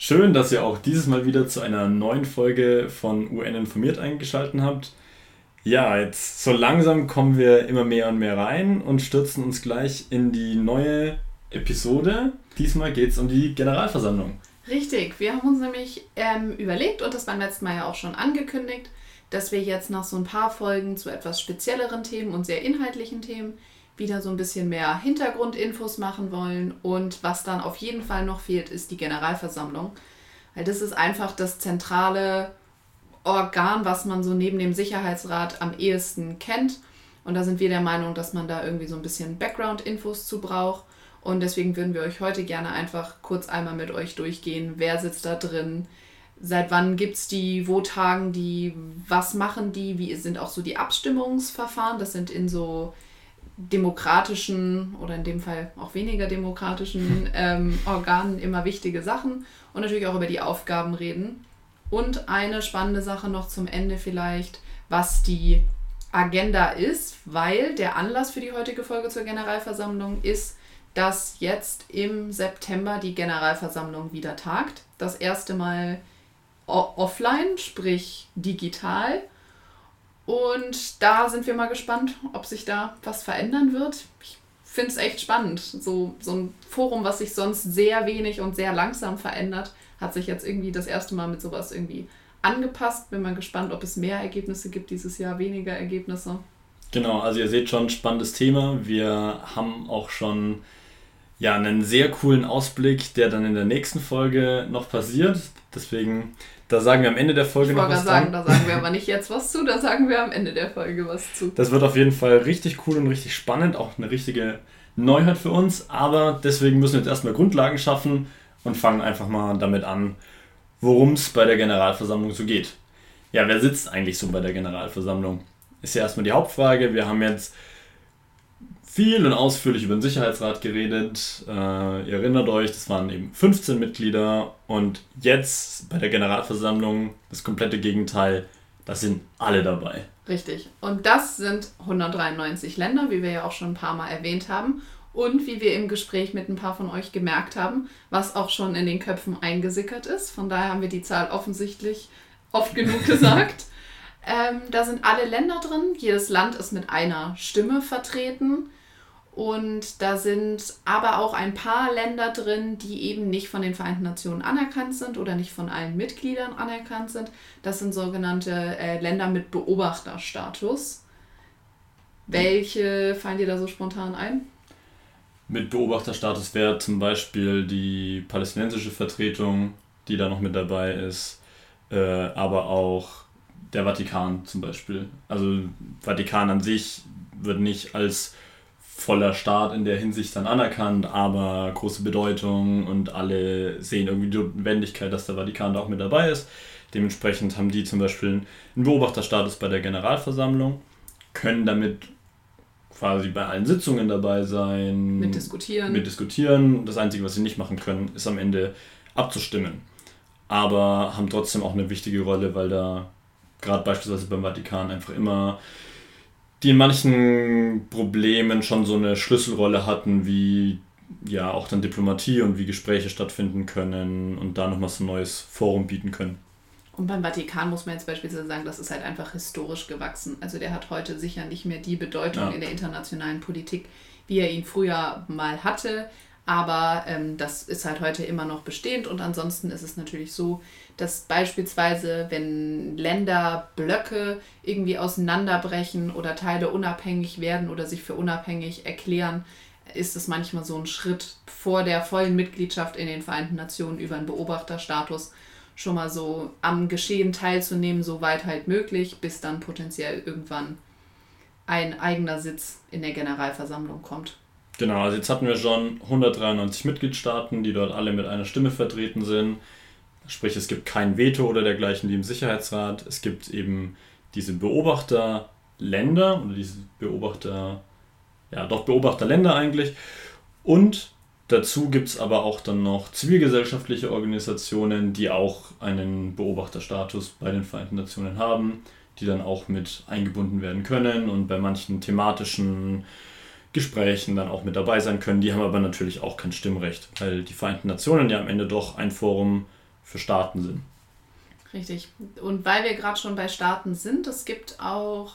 Schön, dass ihr auch dieses Mal wieder zu einer neuen Folge von UN informiert eingeschaltet habt. Ja, jetzt so langsam kommen wir immer mehr und mehr rein und stürzen uns gleich in die neue Episode. Diesmal geht es um die Generalversammlung. Richtig, wir haben uns nämlich ähm, überlegt und das beim letzten Mal ja auch schon angekündigt, dass wir jetzt nach so ein paar Folgen zu etwas spezielleren Themen und sehr inhaltlichen Themen wieder so ein bisschen mehr Hintergrundinfos machen wollen. Und was dann auf jeden Fall noch fehlt, ist die Generalversammlung. Weil das ist einfach das zentrale Organ, was man so neben dem Sicherheitsrat am ehesten kennt. Und da sind wir der Meinung, dass man da irgendwie so ein bisschen Background-Infos zu braucht. Und deswegen würden wir euch heute gerne einfach kurz einmal mit euch durchgehen. Wer sitzt da drin? Seit wann gibt es die? Wo tagen die? Was machen die? Wie sind auch so die Abstimmungsverfahren? Das sind in so demokratischen oder in dem Fall auch weniger demokratischen ähm, Organen immer wichtige Sachen und natürlich auch über die Aufgaben reden. Und eine spannende Sache noch zum Ende vielleicht, was die Agenda ist, weil der Anlass für die heutige Folge zur Generalversammlung ist, dass jetzt im September die Generalversammlung wieder tagt. Das erste Mal offline, sprich digital. Und da sind wir mal gespannt, ob sich da was verändern wird. Ich finde es echt spannend. So, so ein Forum, was sich sonst sehr wenig und sehr langsam verändert, hat sich jetzt irgendwie das erste Mal mit sowas irgendwie angepasst. Bin mal gespannt, ob es mehr Ergebnisse gibt dieses Jahr, weniger Ergebnisse. Genau, also ihr seht schon, spannendes Thema. Wir haben auch schon ja, einen sehr coolen Ausblick, der dann in der nächsten Folge noch passiert. Deswegen da sagen wir am Ende der Folge ich noch was sagen, Da sagen wir aber nicht jetzt was zu, da sagen wir am Ende der Folge was zu. Das wird auf jeden Fall richtig cool und richtig spannend, auch eine richtige Neuheit für uns. Aber deswegen müssen wir jetzt erstmal Grundlagen schaffen und fangen einfach mal damit an, worum es bei der Generalversammlung so geht. Ja, wer sitzt eigentlich so bei der Generalversammlung? Ist ja erstmal die Hauptfrage. Wir haben jetzt viel und ausführlich über den Sicherheitsrat geredet. Äh, ihr erinnert euch, das waren eben 15 Mitglieder und jetzt bei der Generalversammlung das komplette Gegenteil, das sind alle dabei. Richtig. Und das sind 193 Länder, wie wir ja auch schon ein paar Mal erwähnt haben. Und wie wir im Gespräch mit ein paar von euch gemerkt haben, was auch schon in den Köpfen eingesickert ist. Von daher haben wir die Zahl offensichtlich oft genug gesagt. Ähm, da sind alle Länder drin. Jedes Land ist mit einer Stimme vertreten. Und da sind aber auch ein paar Länder drin, die eben nicht von den Vereinten Nationen anerkannt sind oder nicht von allen Mitgliedern anerkannt sind. Das sind sogenannte äh, Länder mit Beobachterstatus. Welche fallen dir da so spontan ein? Mit Beobachterstatus wäre zum Beispiel die palästinensische Vertretung, die da noch mit dabei ist, äh, aber auch der Vatikan zum Beispiel. Also Vatikan an sich wird nicht als voller Staat in der Hinsicht dann anerkannt, aber große Bedeutung und alle sehen irgendwie die Notwendigkeit, dass der Vatikan da auch mit dabei ist. Dementsprechend haben die zum Beispiel einen Beobachterstatus bei der Generalversammlung, können damit quasi bei allen Sitzungen dabei sein. Mit diskutieren. Mit diskutieren. Das Einzige, was sie nicht machen können, ist am Ende abzustimmen. Aber haben trotzdem auch eine wichtige Rolle, weil da gerade beispielsweise beim Vatikan einfach immer die in manchen Problemen schon so eine Schlüsselrolle hatten, wie ja auch dann Diplomatie und wie Gespräche stattfinden können und da nochmal so ein neues Forum bieten können. Und beim Vatikan muss man jetzt beispielsweise sagen, das ist halt einfach historisch gewachsen. Also der hat heute sicher nicht mehr die Bedeutung ja. in der internationalen Politik, wie er ihn früher mal hatte. Aber ähm, das ist halt heute immer noch bestehend. Und ansonsten ist es natürlich so, dass beispielsweise, wenn Länder Blöcke irgendwie auseinanderbrechen oder Teile unabhängig werden oder sich für unabhängig erklären, ist es manchmal so ein Schritt vor der vollen Mitgliedschaft in den Vereinten Nationen über einen Beobachterstatus schon mal so am Geschehen teilzunehmen, soweit halt möglich, bis dann potenziell irgendwann ein eigener Sitz in der Generalversammlung kommt. Genau, also jetzt hatten wir schon 193 Mitgliedstaaten, die dort alle mit einer Stimme vertreten sind. Sprich, es gibt kein Veto oder dergleichen wie im Sicherheitsrat. Es gibt eben diese Beobachterländer oder diese Beobachter, ja doch Beobachterländer eigentlich. Und dazu gibt es aber auch dann noch zivilgesellschaftliche Organisationen, die auch einen Beobachterstatus bei den Vereinten Nationen haben, die dann auch mit eingebunden werden können und bei manchen thematischen Gesprächen dann auch mit dabei sein können. Die haben aber natürlich auch kein Stimmrecht, weil die Vereinten Nationen ja am Ende doch ein Forum für Staaten sind. Richtig. Und weil wir gerade schon bei Staaten sind, es gibt auch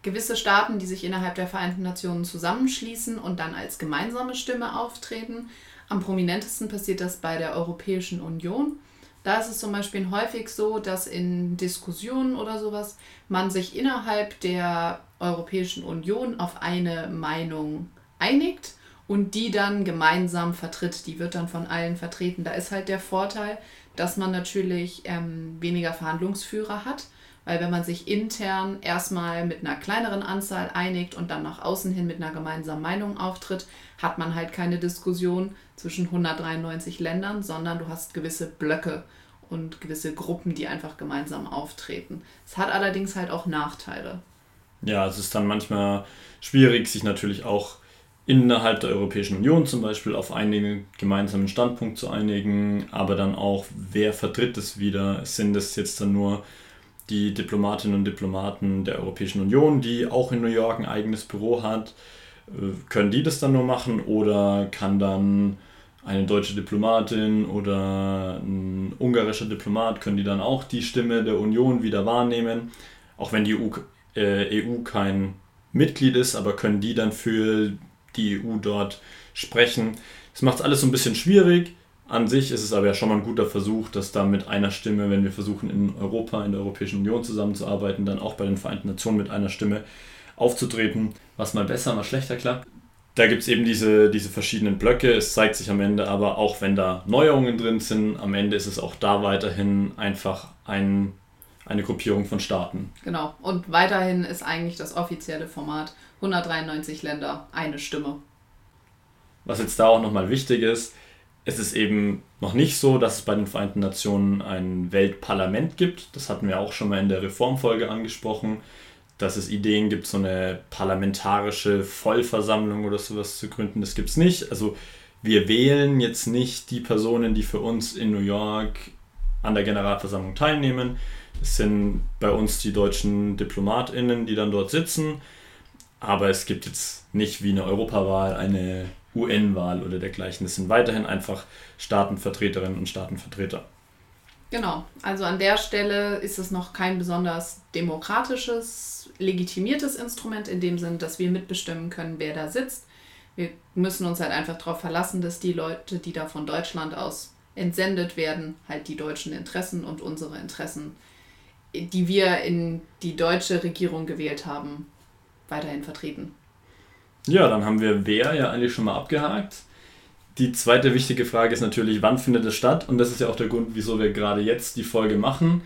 gewisse Staaten, die sich innerhalb der Vereinten Nationen zusammenschließen und dann als gemeinsame Stimme auftreten. Am prominentesten passiert das bei der Europäischen Union. Da ist es zum Beispiel häufig so, dass in Diskussionen oder sowas man sich innerhalb der Europäischen Union auf eine Meinung einigt und die dann gemeinsam vertritt. Die wird dann von allen vertreten. Da ist halt der Vorteil, dass man natürlich ähm, weniger Verhandlungsführer hat, weil wenn man sich intern erstmal mit einer kleineren Anzahl einigt und dann nach außen hin mit einer gemeinsamen Meinung auftritt, hat man halt keine Diskussion zwischen 193 Ländern, sondern du hast gewisse Blöcke und gewisse Gruppen, die einfach gemeinsam auftreten. Es hat allerdings halt auch Nachteile. Ja, es ist dann manchmal schwierig, sich natürlich auch innerhalb der Europäischen Union zum Beispiel auf einen gemeinsamen Standpunkt zu einigen, aber dann auch, wer vertritt es wieder? Sind es jetzt dann nur die Diplomatinnen und Diplomaten der Europäischen Union, die auch in New York ein eigenes Büro hat? Äh, können die das dann nur machen oder kann dann eine deutsche Diplomatin oder ein ungarischer Diplomat, können die dann auch die Stimme der Union wieder wahrnehmen? Auch wenn die EU, äh, EU kein Mitglied ist, aber können die dann für die EU dort sprechen. Das macht es alles so ein bisschen schwierig. An sich ist es aber ja schon mal ein guter Versuch, dass da mit einer Stimme, wenn wir versuchen in Europa, in der Europäischen Union zusammenzuarbeiten, dann auch bei den Vereinten Nationen mit einer Stimme aufzutreten, was mal besser, mal schlechter klappt. Da gibt es eben diese, diese verschiedenen Blöcke. Es zeigt sich am Ende aber, auch wenn da Neuerungen drin sind, am Ende ist es auch da weiterhin einfach ein, eine Gruppierung von Staaten. Genau. Und weiterhin ist eigentlich das offizielle Format 193 Länder, eine Stimme. Was jetzt da auch nochmal wichtig ist, es ist eben noch nicht so, dass es bei den Vereinten Nationen ein Weltparlament gibt. Das hatten wir auch schon mal in der Reformfolge angesprochen, dass es Ideen gibt, so eine parlamentarische Vollversammlung oder sowas zu gründen. Das gibt es nicht. Also wir wählen jetzt nicht die Personen, die für uns in New York an der Generalversammlung teilnehmen. Es sind bei uns die deutschen Diplomatinnen, die dann dort sitzen aber es gibt jetzt nicht wie eine Europawahl eine UN-Wahl oder dergleichen. Es sind weiterhin einfach Staatenvertreterinnen und Staatenvertreter. Genau, also an der Stelle ist es noch kein besonders demokratisches, legitimiertes Instrument in dem Sinn, dass wir mitbestimmen können, wer da sitzt. Wir müssen uns halt einfach darauf verlassen, dass die Leute, die da von Deutschland aus entsendet werden, halt die deutschen Interessen und unsere Interessen, die wir in die deutsche Regierung gewählt haben, weiterhin vertreten. Ja, dann haben wir wer ja eigentlich schon mal abgehakt. Die zweite wichtige Frage ist natürlich, wann findet es statt? Und das ist ja auch der Grund, wieso wir gerade jetzt die Folge machen.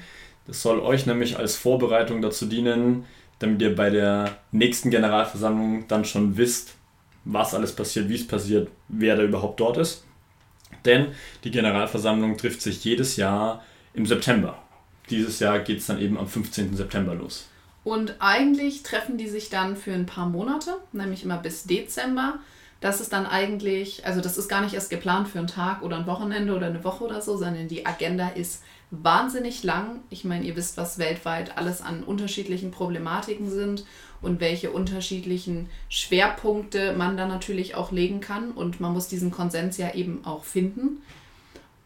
Das soll euch nämlich als Vorbereitung dazu dienen, damit ihr bei der nächsten Generalversammlung dann schon wisst, was alles passiert, wie es passiert, wer da überhaupt dort ist. Denn die Generalversammlung trifft sich jedes Jahr im September. Dieses Jahr geht es dann eben am 15. September los. Und eigentlich treffen die sich dann für ein paar Monate, nämlich immer bis Dezember. Das ist dann eigentlich, also das ist gar nicht erst geplant für einen Tag oder ein Wochenende oder eine Woche oder so, sondern die Agenda ist wahnsinnig lang. Ich meine, ihr wisst, was weltweit alles an unterschiedlichen Problematiken sind und welche unterschiedlichen Schwerpunkte man da natürlich auch legen kann. Und man muss diesen Konsens ja eben auch finden.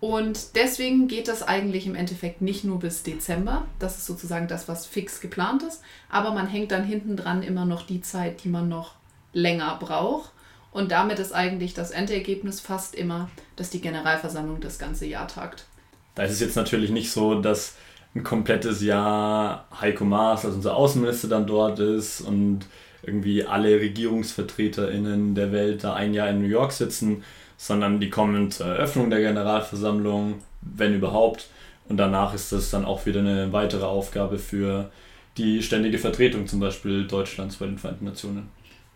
Und deswegen geht das eigentlich im Endeffekt nicht nur bis Dezember. Das ist sozusagen das, was fix geplant ist. Aber man hängt dann hinten dran immer noch die Zeit, die man noch länger braucht. Und damit ist eigentlich das Endergebnis fast immer, dass die Generalversammlung das ganze Jahr tagt. Da ist es jetzt natürlich nicht so, dass ein komplettes Jahr Heiko Maas, also unser Außenminister, dann dort ist und irgendwie alle RegierungsvertreterInnen der Welt da ein Jahr in New York sitzen, sondern die kommen zur Eröffnung der Generalversammlung, wenn überhaupt. Und danach ist das dann auch wieder eine weitere Aufgabe für die ständige Vertretung zum Beispiel Deutschlands bei den Vereinten Nationen.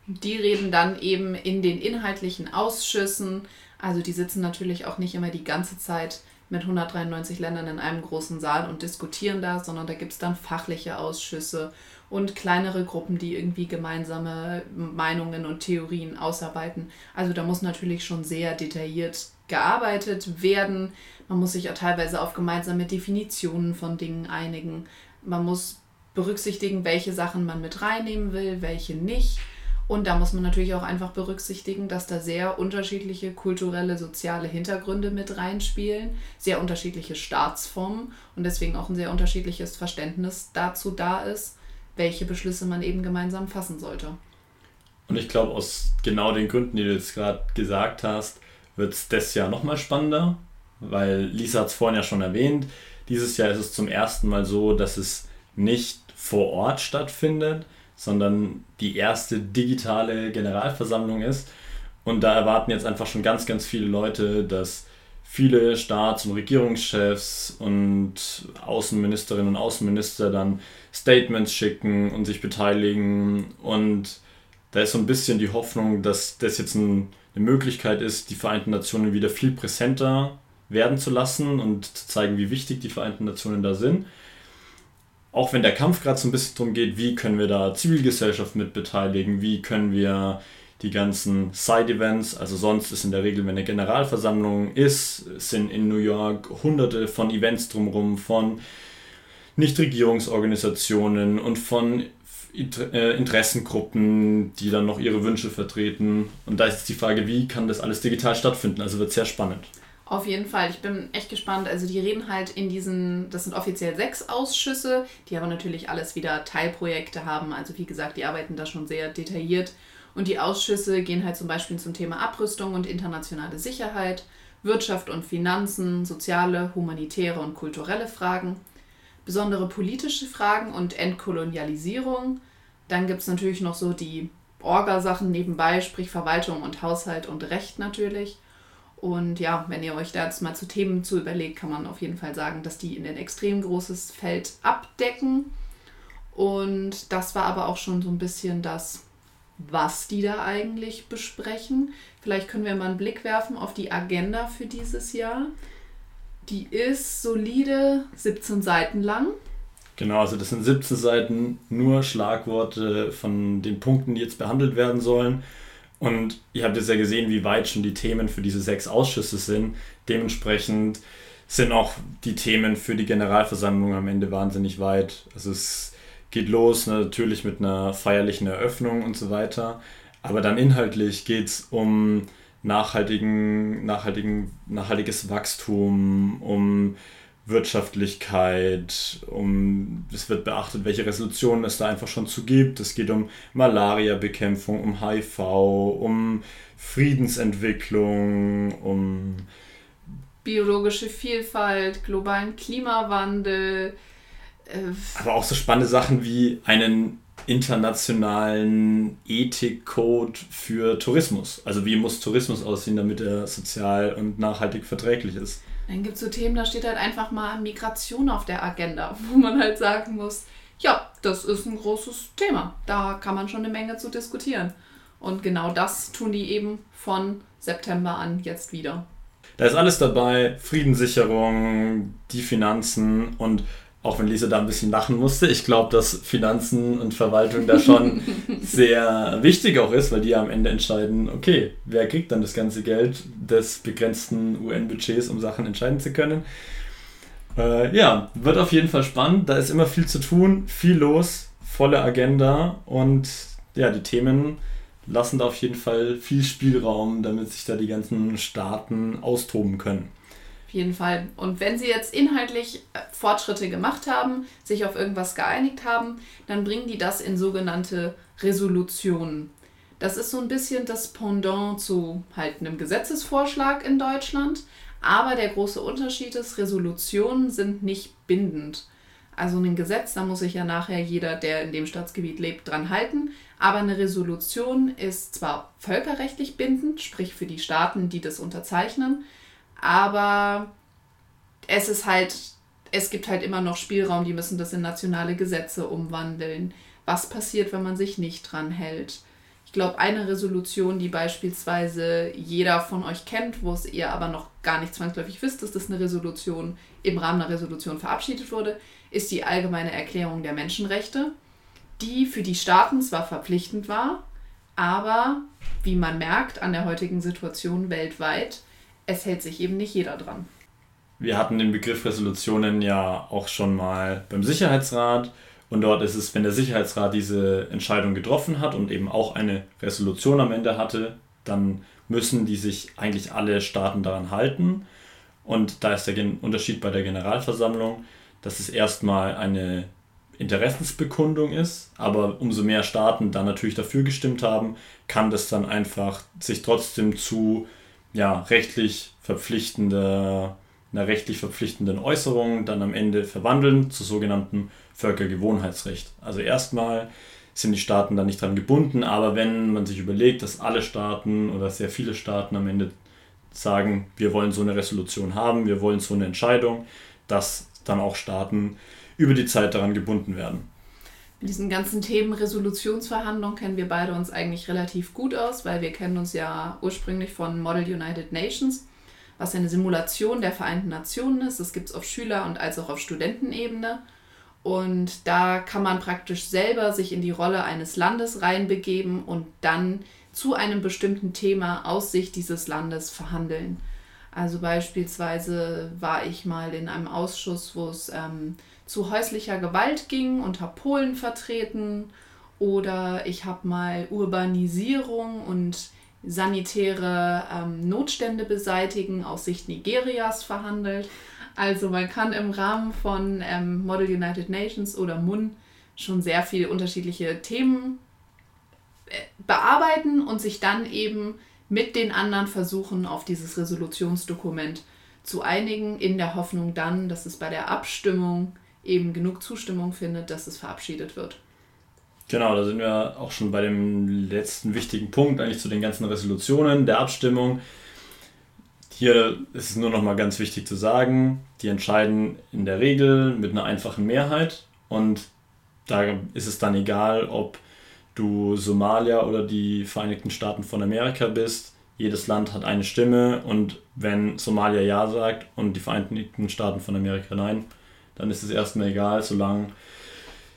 Die reden dann eben in den inhaltlichen Ausschüssen. Also die sitzen natürlich auch nicht immer die ganze Zeit mit 193 Ländern in einem großen Saal und diskutieren da, sondern da gibt es dann fachliche Ausschüsse und kleinere Gruppen, die irgendwie gemeinsame Meinungen und Theorien ausarbeiten. Also da muss natürlich schon sehr detailliert gearbeitet werden. Man muss sich ja teilweise auf gemeinsame Definitionen von Dingen einigen. Man muss berücksichtigen, welche Sachen man mit reinnehmen will, welche nicht. Und da muss man natürlich auch einfach berücksichtigen, dass da sehr unterschiedliche kulturelle, soziale Hintergründe mit reinspielen, sehr unterschiedliche Staatsformen und deswegen auch ein sehr unterschiedliches Verständnis dazu da ist, welche Beschlüsse man eben gemeinsam fassen sollte. Und ich glaube, aus genau den Gründen, die du jetzt gerade gesagt hast, wird es das Jahr nochmal spannender, weil Lisa hat es vorhin ja schon erwähnt. Dieses Jahr ist es zum ersten Mal so, dass es nicht vor Ort stattfindet, sondern die erste digitale Generalversammlung ist. Und da erwarten jetzt einfach schon ganz, ganz viele Leute, dass viele Staats- und Regierungschefs und Außenministerinnen und Außenminister dann Statements schicken und sich beteiligen. Und da ist so ein bisschen die Hoffnung, dass das jetzt ein, eine Möglichkeit ist, die Vereinten Nationen wieder viel präsenter werden zu lassen und zu zeigen, wie wichtig die Vereinten Nationen da sind auch wenn der Kampf gerade so ein bisschen darum geht, wie können wir da Zivilgesellschaft mit beteiligen, wie können wir die ganzen Side-Events, also sonst ist in der Regel, wenn eine Generalversammlung ist, sind in New York hunderte von Events drumherum, von Nichtregierungsorganisationen und von äh, Interessengruppen, die dann noch ihre Wünsche vertreten. Und da ist die Frage, wie kann das alles digital stattfinden? Also wird sehr spannend. Auf jeden Fall. Ich bin echt gespannt. Also die reden halt in diesen, das sind offiziell sechs Ausschüsse, die aber natürlich alles wieder Teilprojekte haben. Also wie gesagt, die arbeiten da schon sehr detailliert. Und die Ausschüsse gehen halt zum Beispiel zum Thema Abrüstung und internationale Sicherheit, Wirtschaft und Finanzen, soziale, humanitäre und kulturelle Fragen, besondere politische Fragen und Entkolonialisierung. Dann gibt es natürlich noch so die Orgasachen nebenbei, sprich Verwaltung und Haushalt und Recht natürlich. Und ja, wenn ihr euch da jetzt mal zu Themen zu überlegt, kann man auf jeden Fall sagen, dass die in ein extrem großes Feld abdecken. Und das war aber auch schon so ein bisschen das, was die da eigentlich besprechen. Vielleicht können wir mal einen Blick werfen auf die Agenda für dieses Jahr. Die ist solide 17 Seiten lang. Genau, also das sind 17 Seiten, nur Schlagworte von den Punkten, die jetzt behandelt werden sollen. Und ihr habt jetzt ja gesehen, wie weit schon die Themen für diese sechs Ausschüsse sind. Dementsprechend sind auch die Themen für die Generalversammlung am Ende wahnsinnig weit. Also es geht los natürlich mit einer feierlichen Eröffnung und so weiter. Aber dann inhaltlich geht es um nachhaltigen, nachhaltigen, nachhaltiges Wachstum, um Wirtschaftlichkeit, um es wird beachtet, welche Resolutionen es da einfach schon zu gibt. Es geht um Malaria-Bekämpfung, um HIV, um Friedensentwicklung, um biologische Vielfalt, globalen Klimawandel. Äh Aber auch so spannende Sachen wie einen internationalen Ethikcode für Tourismus. Also wie muss Tourismus aussehen, damit er sozial und nachhaltig verträglich ist. Dann gibt es so Themen, da steht halt einfach mal Migration auf der Agenda, wo man halt sagen muss, ja, das ist ein großes Thema. Da kann man schon eine Menge zu diskutieren. Und genau das tun die eben von September an jetzt wieder. Da ist alles dabei, Friedenssicherung, die Finanzen und auch wenn Lisa da ein bisschen lachen musste, ich glaube, dass Finanzen und Verwaltung da schon sehr wichtig auch ist, weil die ja am Ende entscheiden, okay, wer kriegt dann das ganze Geld des begrenzten UN-Budgets, um Sachen entscheiden zu können. Äh, ja, wird auf jeden Fall spannend. Da ist immer viel zu tun, viel los, volle Agenda und ja, die Themen lassen da auf jeden Fall viel Spielraum, damit sich da die ganzen Staaten austoben können. Auf jeden Fall. Und wenn sie jetzt inhaltlich äh, Fortschritte gemacht haben, sich auf irgendwas geeinigt haben, dann bringen die das in sogenannte Resolutionen. Das ist so ein bisschen das Pendant zu halt einem Gesetzesvorschlag in Deutschland. Aber der große Unterschied ist, Resolutionen sind nicht bindend. Also ein Gesetz, da muss sich ja nachher jeder, der in dem Staatsgebiet lebt, dran halten. Aber eine Resolution ist zwar völkerrechtlich bindend, sprich für die Staaten, die das unterzeichnen, aber es ist halt, es gibt halt immer noch Spielraum, die müssen das in nationale Gesetze umwandeln. Was passiert, wenn man sich nicht dran hält? Ich glaube, eine Resolution, die beispielsweise jeder von euch kennt, wo es ihr aber noch gar nicht zwangsläufig wisst, dass das eine Resolution im Rahmen einer Resolution verabschiedet wurde, ist die Allgemeine Erklärung der Menschenrechte, die für die Staaten zwar verpflichtend war, aber wie man merkt an der heutigen Situation weltweit es hält sich eben nicht jeder dran. Wir hatten den Begriff Resolutionen ja auch schon mal beim Sicherheitsrat Und dort ist es, wenn der Sicherheitsrat diese Entscheidung getroffen hat und eben auch eine Resolution am Ende hatte, dann müssen die sich eigentlich alle Staaten daran halten. Und da ist der Unterschied bei der Generalversammlung, dass es erstmal eine Interessensbekundung ist, aber umso mehr Staaten dann natürlich dafür gestimmt haben, kann das dann einfach sich trotzdem zu ja, rechtlich verpflichtender, einer rechtlich verpflichtenden Äußerung dann am Ende verwandeln zu sogenannten Völkergewohnheitsrecht. Also erstmal sind die Staaten dann nicht dran gebunden, aber wenn man sich überlegt, dass alle Staaten oder sehr viele Staaten am Ende sagen, wir wollen so eine Resolution haben, wir wollen so eine Entscheidung, dass dann auch Staaten über die Zeit daran gebunden werden. Mit diesen ganzen Themen Resolutionsverhandlungen kennen wir beide uns eigentlich relativ gut aus, weil wir kennen uns ja ursprünglich von Model United Nations, was eine Simulation der Vereinten Nationen ist. Das gibt es auf Schüler- und als auch auf Studentenebene. Und da kann man praktisch selber sich in die Rolle eines Landes reinbegeben und dann zu einem bestimmten Thema aus Sicht dieses Landes verhandeln. Also beispielsweise war ich mal in einem Ausschuss, wo es ähm, zu häuslicher Gewalt ging und habe Polen vertreten. Oder ich habe mal Urbanisierung und sanitäre ähm, Notstände beseitigen aus Sicht Nigerias verhandelt. Also man kann im Rahmen von ähm, Model United Nations oder MUN schon sehr viele unterschiedliche Themen äh, bearbeiten und sich dann eben mit den anderen versuchen, auf dieses Resolutionsdokument zu einigen, in der Hoffnung dann, dass es bei der Abstimmung eben genug Zustimmung findet, dass es verabschiedet wird. Genau, da sind wir auch schon bei dem letzten wichtigen Punkt, eigentlich zu den ganzen Resolutionen der Abstimmung. Hier ist es nur noch mal ganz wichtig zu sagen, die entscheiden in der Regel mit einer einfachen Mehrheit und da ist es dann egal, ob du Somalia oder die Vereinigten Staaten von Amerika bist. Jedes Land hat eine Stimme und wenn Somalia Ja sagt und die Vereinigten Staaten von Amerika Nein, dann ist es erstmal egal, solange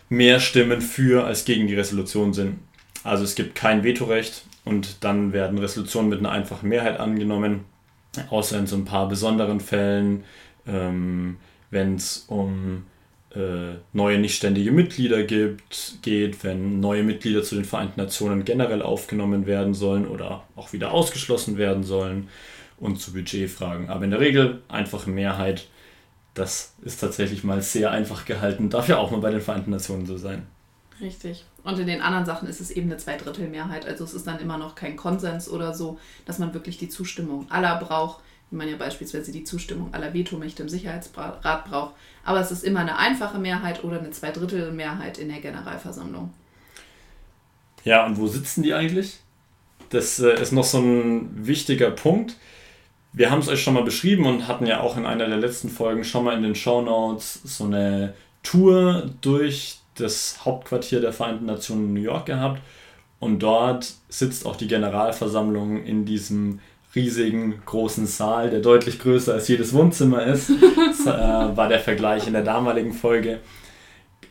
mehr Stimmen für als gegen die Resolution sind. Also es gibt kein Vetorecht und dann werden Resolutionen mit einer einfachen Mehrheit angenommen, außer in so ein paar besonderen Fällen, ähm, wenn es um äh, neue nichtständige Mitglieder gibt, geht, wenn neue Mitglieder zu den Vereinten Nationen generell aufgenommen werden sollen oder auch wieder ausgeschlossen werden sollen und zu Budgetfragen. Aber in der Regel einfache Mehrheit das ist tatsächlich mal sehr einfach gehalten. Darf ja auch mal bei den Vereinten Nationen so sein. Richtig. Und in den anderen Sachen ist es eben eine Zweidrittelmehrheit. Also es ist dann immer noch kein Konsens oder so, dass man wirklich die Zustimmung aller braucht, wie man ja beispielsweise die Zustimmung aller Vetomächte im Sicherheitsrat braucht. Aber es ist immer eine einfache Mehrheit oder eine Zweidrittelmehrheit in der Generalversammlung. Ja, und wo sitzen die eigentlich? Das äh, ist noch so ein wichtiger Punkt wir haben es euch schon mal beschrieben und hatten ja auch in einer der letzten Folgen schon mal in den Show Notes so eine Tour durch das Hauptquartier der Vereinten Nationen in New York gehabt. Und dort sitzt auch die Generalversammlung in diesem riesigen großen Saal, der deutlich größer als jedes Wohnzimmer ist. Das äh, war der Vergleich in der damaligen Folge.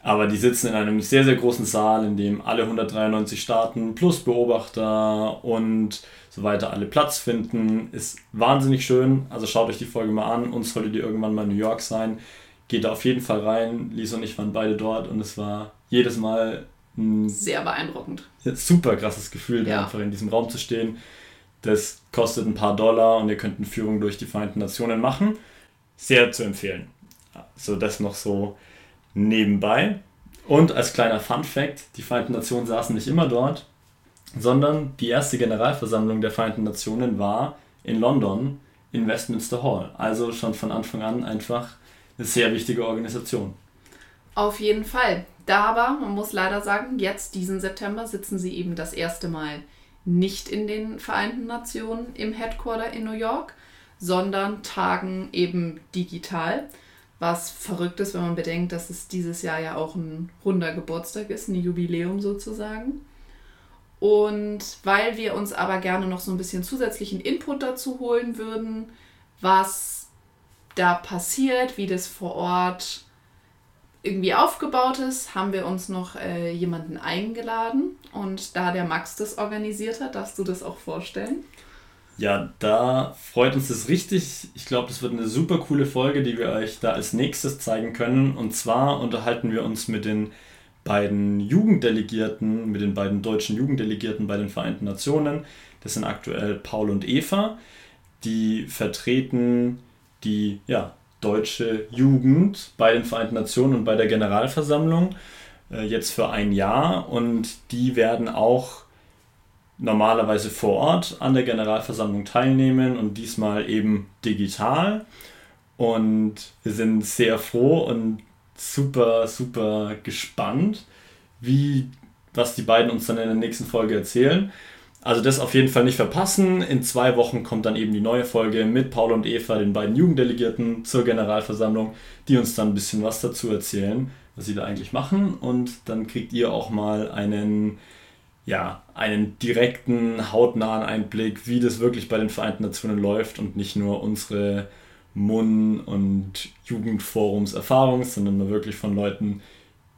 Aber die sitzen in einem sehr, sehr großen Saal, in dem alle 193 Staaten plus Beobachter und so weiter alle Platz finden. Ist wahnsinnig schön. Also schaut euch die Folge mal an. Uns sollte die irgendwann mal in New York sein. Geht da auf jeden Fall rein. Lisa und ich waren beide dort und es war jedes Mal ein sehr beeindruckend. Super krasses Gefühl, ja. einfach in diesem Raum zu stehen. Das kostet ein paar Dollar und ihr könnt eine Führung durch die Vereinten Nationen machen. Sehr zu empfehlen. So, das noch so nebenbei. Und als kleiner Fun Fact: Die Vereinten Nationen saßen nicht immer dort sondern die erste Generalversammlung der Vereinten Nationen war in London in Westminster Hall. Also schon von Anfang an einfach eine sehr wichtige Organisation. Auf jeden Fall. Da aber, man muss leider sagen, jetzt diesen September sitzen sie eben das erste Mal nicht in den Vereinten Nationen im Headquarter in New York, sondern tagen eben digital. Was verrückt ist, wenn man bedenkt, dass es dieses Jahr ja auch ein runder Geburtstag ist, ein Jubiläum sozusagen. Und weil wir uns aber gerne noch so ein bisschen zusätzlichen Input dazu holen würden, was da passiert, wie das vor Ort irgendwie aufgebaut ist, haben wir uns noch äh, jemanden eingeladen. Und da der Max das organisiert hat, darfst du das auch vorstellen? Ja, da freut uns das richtig. Ich glaube, das wird eine super coole Folge, die wir euch da als nächstes zeigen können. Und zwar unterhalten wir uns mit den beiden Jugenddelegierten, mit den beiden deutschen Jugenddelegierten bei den Vereinten Nationen. Das sind aktuell Paul und Eva. Die vertreten die ja, deutsche Jugend bei den Vereinten Nationen und bei der Generalversammlung äh, jetzt für ein Jahr und die werden auch normalerweise vor Ort an der Generalversammlung teilnehmen und diesmal eben digital. Und wir sind sehr froh und super, super gespannt, wie, was die beiden uns dann in der nächsten Folge erzählen. Also das auf jeden Fall nicht verpassen. In zwei Wochen kommt dann eben die neue Folge mit Paul und Eva, den beiden Jugenddelegierten zur Generalversammlung, die uns dann ein bisschen was dazu erzählen, was sie da eigentlich machen. Und dann kriegt ihr auch mal einen, ja, einen direkten, hautnahen Einblick, wie das wirklich bei den Vereinten Nationen läuft und nicht nur unsere MUN und Jugendforums-Erfahrung, sondern mal wirklich von Leuten,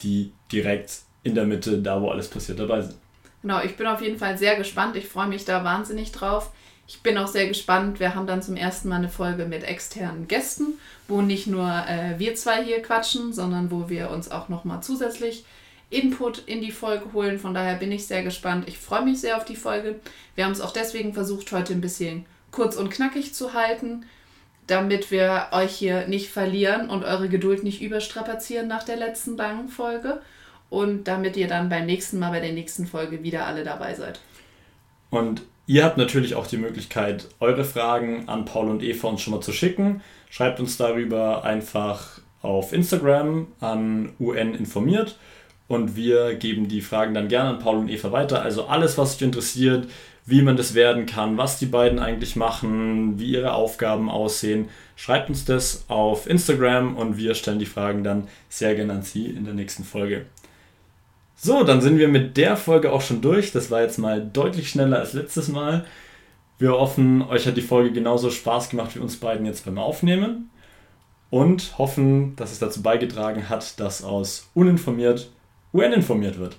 die direkt in der Mitte, da wo alles passiert, dabei sind. Genau, ich bin auf jeden Fall sehr gespannt. Ich freue mich da wahnsinnig drauf. Ich bin auch sehr gespannt. Wir haben dann zum ersten Mal eine Folge mit externen Gästen, wo nicht nur äh, wir zwei hier quatschen, sondern wo wir uns auch nochmal zusätzlich Input in die Folge holen. Von daher bin ich sehr gespannt. Ich freue mich sehr auf die Folge. Wir haben es auch deswegen versucht, heute ein bisschen kurz und knackig zu halten, damit wir euch hier nicht verlieren und eure Geduld nicht überstrapazieren nach der letzten langen Folge und damit ihr dann beim nächsten Mal bei der nächsten Folge wieder alle dabei seid. Und ihr habt natürlich auch die Möglichkeit, eure Fragen an Paul und Eva uns schon mal zu schicken. Schreibt uns darüber einfach auf Instagram an UN informiert und wir geben die Fragen dann gerne an Paul und Eva weiter. Also alles, was euch interessiert, wie man das werden kann, was die beiden eigentlich machen, wie ihre Aufgaben aussehen, schreibt uns das auf Instagram und wir stellen die Fragen dann sehr gerne an Sie in der nächsten Folge. So, dann sind wir mit der Folge auch schon durch. Das war jetzt mal deutlich schneller als letztes Mal. Wir hoffen, euch hat die Folge genauso Spaß gemacht wie uns beiden jetzt beim Aufnehmen und hoffen, dass es dazu beigetragen hat, dass aus uninformiert UN informiert wird.